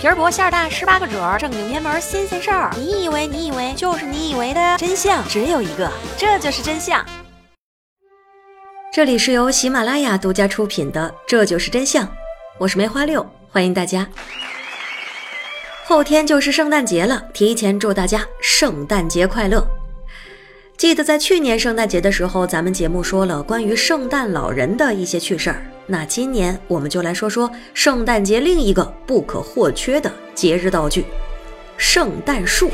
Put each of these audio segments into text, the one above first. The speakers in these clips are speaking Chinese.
皮儿薄馅儿大，十八个褶儿，正经偏门新鲜事儿。你以为你以为就是你以为的真相只有一个，这就是真相。这里是由喜马拉雅独家出品的《这就是真相》，我是梅花六，欢迎大家。后天就是圣诞节了，提前祝大家圣诞节快乐。记得在去年圣诞节的时候，咱们节目说了关于圣诞老人的一些趣事儿。那今年我们就来说说圣诞节另一个不可或缺的节日道具——圣诞树。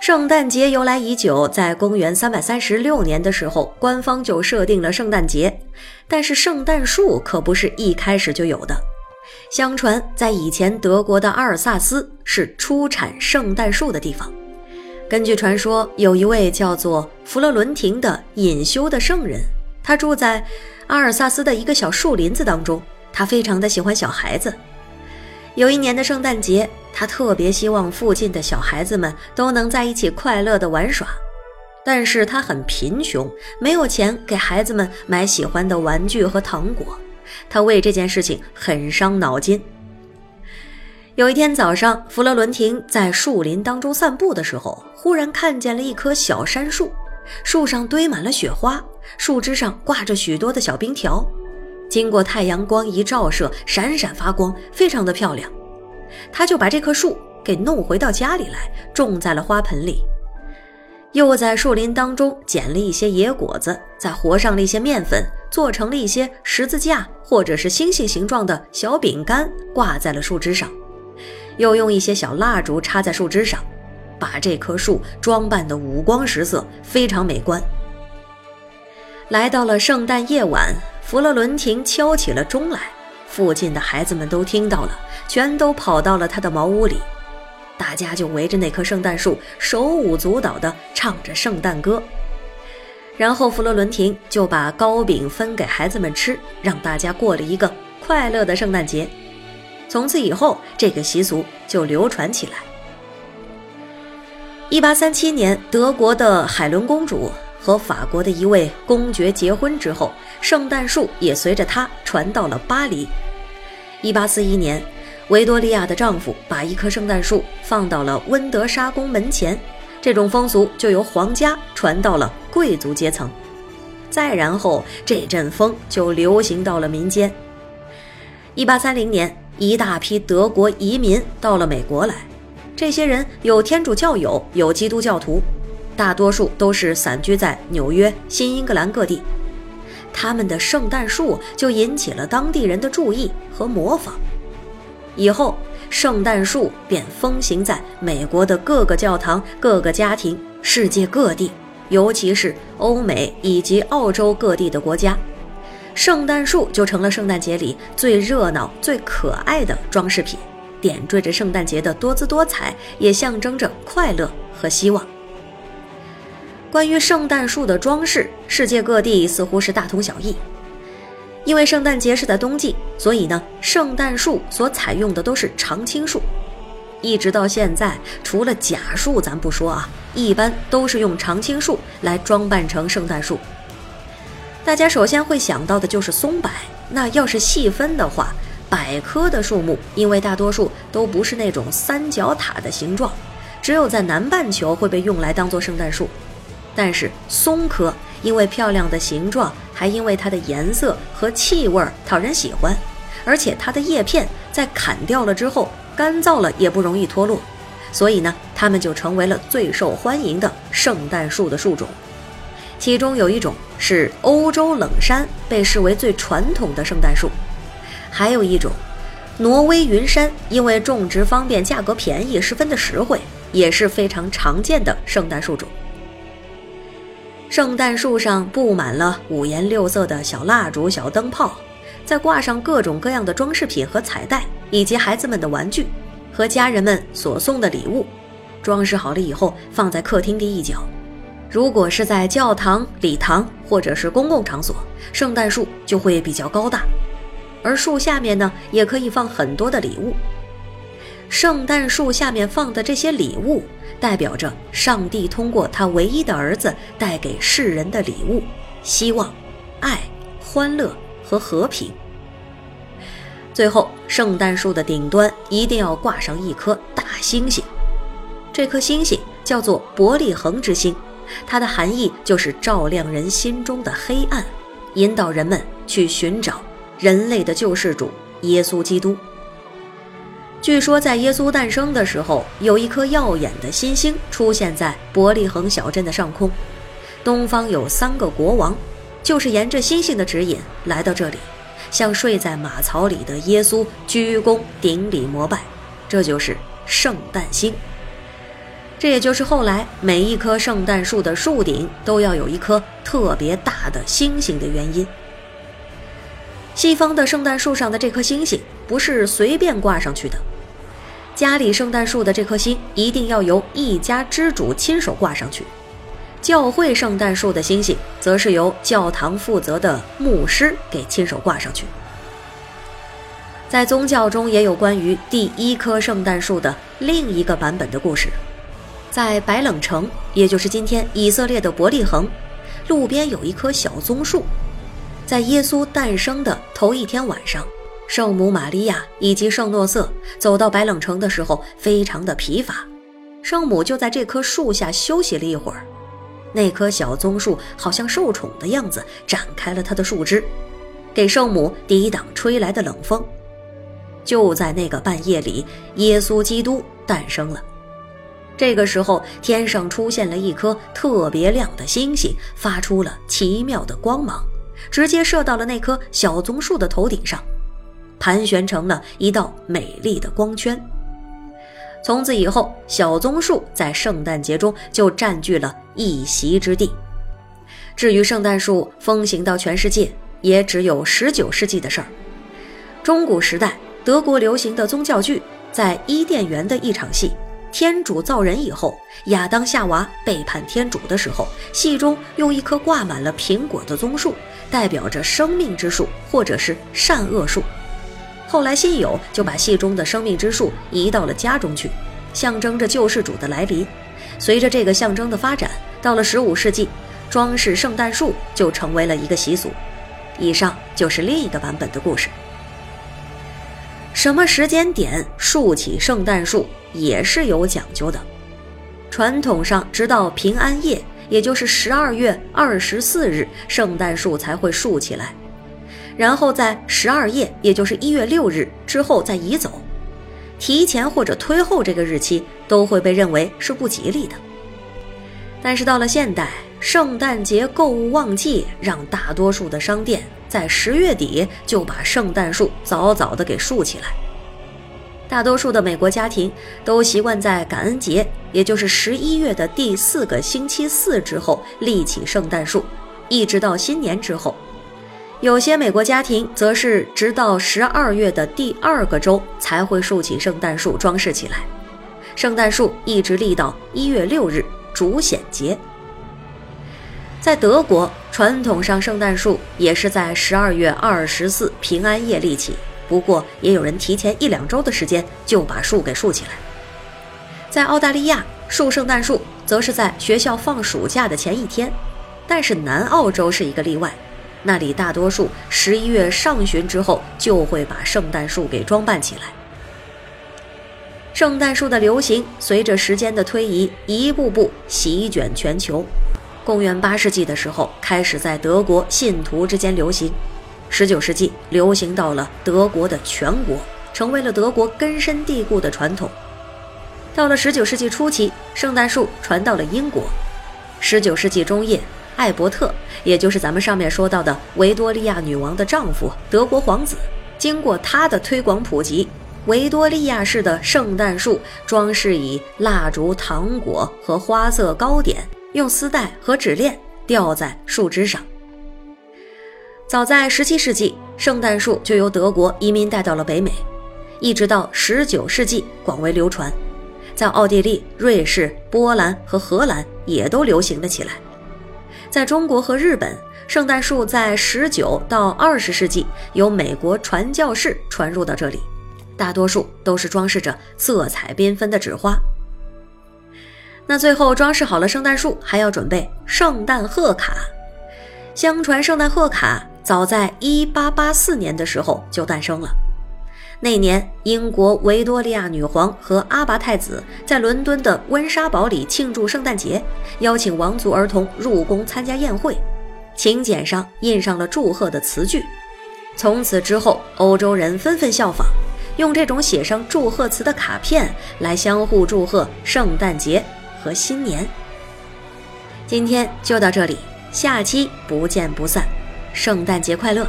圣诞节由来已久，在公元三百三十六年的时候，官方就设定了圣诞节。但是圣诞树可不是一开始就有的。相传，在以前德国的阿尔萨斯是出产圣诞树的地方。根据传说，有一位叫做弗勒伦廷的隐修的圣人，他住在阿尔萨斯的一个小树林子当中。他非常的喜欢小孩子。有一年的圣诞节，他特别希望附近的小孩子们都能在一起快乐的玩耍。但是他很贫穷，没有钱给孩子们买喜欢的玩具和糖果。他为这件事情很伤脑筋。有一天早上，弗洛伦廷在树林当中散步的时候，忽然看见了一棵小杉树，树上堆满了雪花，树枝上挂着许多的小冰条，经过太阳光一照射，闪闪发光，非常的漂亮。他就把这棵树给弄回到家里来，种在了花盆里。又在树林当中捡了一些野果子，再和上了一些面粉，做成了一些十字架或者是星星形状的小饼干，挂在了树枝上。又用一些小蜡烛插在树枝上，把这棵树装扮得五光十色，非常美观。来到了圣诞夜晚，弗勒伦廷敲起了钟来，附近的孩子们都听到了，全都跑到了他的茅屋里。大家就围着那棵圣诞树，手舞足蹈地唱着圣诞歌。然后弗洛伦廷就把糕饼分给孩子们吃，让大家过了一个快乐的圣诞节。从此以后，这个习俗就流传起来。一八三七年，德国的海伦公主和法国的一位公爵结婚之后，圣诞树也随着她传到了巴黎。一八四一年。维多利亚的丈夫把一棵圣诞树放到了温德莎宫门前，这种风俗就由皇家传到了贵族阶层，再然后这阵风就流行到了民间。一八三零年，一大批德国移民到了美国来，这些人有天主教友，有基督教徒，大多数都是散居在纽约、新英格兰各地，他们的圣诞树就引起了当地人的注意和模仿。以后，圣诞树便风行在美国的各个教堂、各个家庭、世界各地，尤其是欧美以及澳洲各地的国家，圣诞树就成了圣诞节里最热闹、最可爱的装饰品，点缀着圣诞节的多姿多彩，也象征着快乐和希望。关于圣诞树的装饰，世界各地似乎是大同小异。因为圣诞节是在冬季，所以呢，圣诞树所采用的都是常青树。一直到现在，除了假树咱不说啊，一般都是用常青树来装扮成圣诞树。大家首先会想到的就是松柏。那要是细分的话，柏科的树木，因为大多数都不是那种三角塔的形状，只有在南半球会被用来当做圣诞树。但是松科。因为漂亮的形状，还因为它的颜色和气味讨人喜欢，而且它的叶片在砍掉了之后干燥了也不容易脱落，所以呢，它们就成为了最受欢迎的圣诞树的树种。其中有一种是欧洲冷杉，被视为最传统的圣诞树；还有一种，挪威云杉，因为种植方便、价格便宜，十分的实惠，也是非常常见的圣诞树种。圣诞树上布满了五颜六色的小蜡烛、小灯泡，再挂上各种各样的装饰品和彩带，以及孩子们的玩具和家人们所送的礼物，装饰好了以后放在客厅的一角。如果是在教堂、礼堂或者是公共场所，圣诞树就会比较高大，而树下面呢也可以放很多的礼物。圣诞树下面放的这些礼物。代表着上帝通过他唯一的儿子带给世人的礼物：希望、爱、欢乐和和平。最后，圣诞树的顶端一定要挂上一颗大星星，这颗星星叫做伯利恒之星，它的含义就是照亮人心中的黑暗，引导人们去寻找人类的救世主耶稣基督。据说，在耶稣诞生的时候，有一颗耀眼的新星出现在伯利恒小镇的上空，东方有三个国王，就是沿着星星的指引来到这里。向睡在马槽里的耶稣鞠躬顶礼膜拜，这就是圣诞星。这也就是后来每一棵圣诞树的树顶都要有一颗特别大的星星的原因。西方的圣诞树上的这颗星星不是随便挂上去的，家里圣诞树的这颗星一定要由一家之主亲手挂上去。教会圣诞树的星星，则是由教堂负责的牧师给亲手挂上去。在宗教中，也有关于第一棵圣诞树的另一个版本的故事。在白冷城，也就是今天以色列的伯利恒，路边有一棵小棕树。在耶稣诞生的头一天晚上，圣母玛利亚以及圣诺瑟走到白冷城的时候，非常的疲乏，圣母就在这棵树下休息了一会儿。那棵小棕树好像受宠的样子，展开了它的树枝，给圣母抵挡吹来的冷风。就在那个半夜里，耶稣基督诞生了。这个时候，天上出现了一颗特别亮的星星，发出了奇妙的光芒，直接射到了那棵小棕树的头顶上，盘旋成了一道美丽的光圈。从此以后，小棕树在圣诞节中就占据了一席之地。至于圣诞树风行到全世界，也只有十九世纪的事儿。中古时代，德国流行的宗教剧，在伊甸园的一场戏，天主造人以后，亚当夏娃背叛天主的时候，戏中用一棵挂满了苹果的棕树，代表着生命之树，或者是善恶树。后来，信友就把戏中的生命之树移到了家中去，象征着救世主的来临。随着这个象征的发展，到了十五世纪，装饰圣诞树就成为了一个习俗。以上就是另一个版本的故事。什么时间点竖起圣诞树也是有讲究的。传统上，直到平安夜，也就是十二月二十四日，圣诞树才会竖起来。然后在十二夜，也就是一月六日之后再移走，提前或者推后这个日期都会被认为是不吉利的。但是到了现代，圣诞节购物旺季让大多数的商店在十月底就把圣诞树早早的给竖起来。大多数的美国家庭都习惯在感恩节，也就是十一月的第四个星期四之后立起圣诞树，一直到新年之后。有些美国家庭则是直到十二月的第二个周才会竖起圣诞树装饰起来，圣诞树一直立到一月六日主显节。在德国，传统上圣诞树也是在十二月二十四平安夜立起，不过也有人提前一两周的时间就把树给竖起来。在澳大利亚，树圣诞树则是在学校放暑假的前一天，但是南澳洲是一个例外。那里大多数十一月上旬之后就会把圣诞树给装扮起来。圣诞树的流行随着时间的推移，一步步席卷全球。公元八世纪的时候开始在德国信徒之间流行，十九世纪流行到了德国的全国，成为了德国根深蒂固的传统。到了十九世纪初期，圣诞树传到了英国。十九世纪中叶。艾伯特，也就是咱们上面说到的维多利亚女王的丈夫，德国皇子。经过他的推广普及，维多利亚式的圣诞树装饰以蜡烛、糖果和花色糕点，用丝带和纸链吊在树枝上。早在17世纪，圣诞树就由德国移民带到了北美，一直到19世纪广为流传，在奥地利、瑞士、波兰和荷兰也都流行了起来。在中国和日本，圣诞树在十九到二十世纪由美国传教士传入到这里，大多数都是装饰着色彩缤纷的纸花。那最后装饰好了圣诞树，还要准备圣诞贺卡。相传圣诞贺卡早在1884年的时候就诞生了。那年，英国维多利亚女皇和阿拔太子在伦敦的温莎堡里庆祝圣诞节，邀请王族儿童入宫参加宴会，请柬上印上了祝贺的词句。从此之后，欧洲人纷纷效仿，用这种写上祝贺词的卡片来相互祝贺圣诞节和新年。今天就到这里，下期不见不散，圣诞节快乐！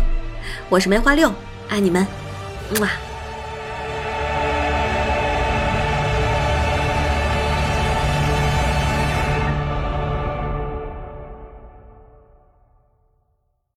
我是梅花六，爱你们，么啊。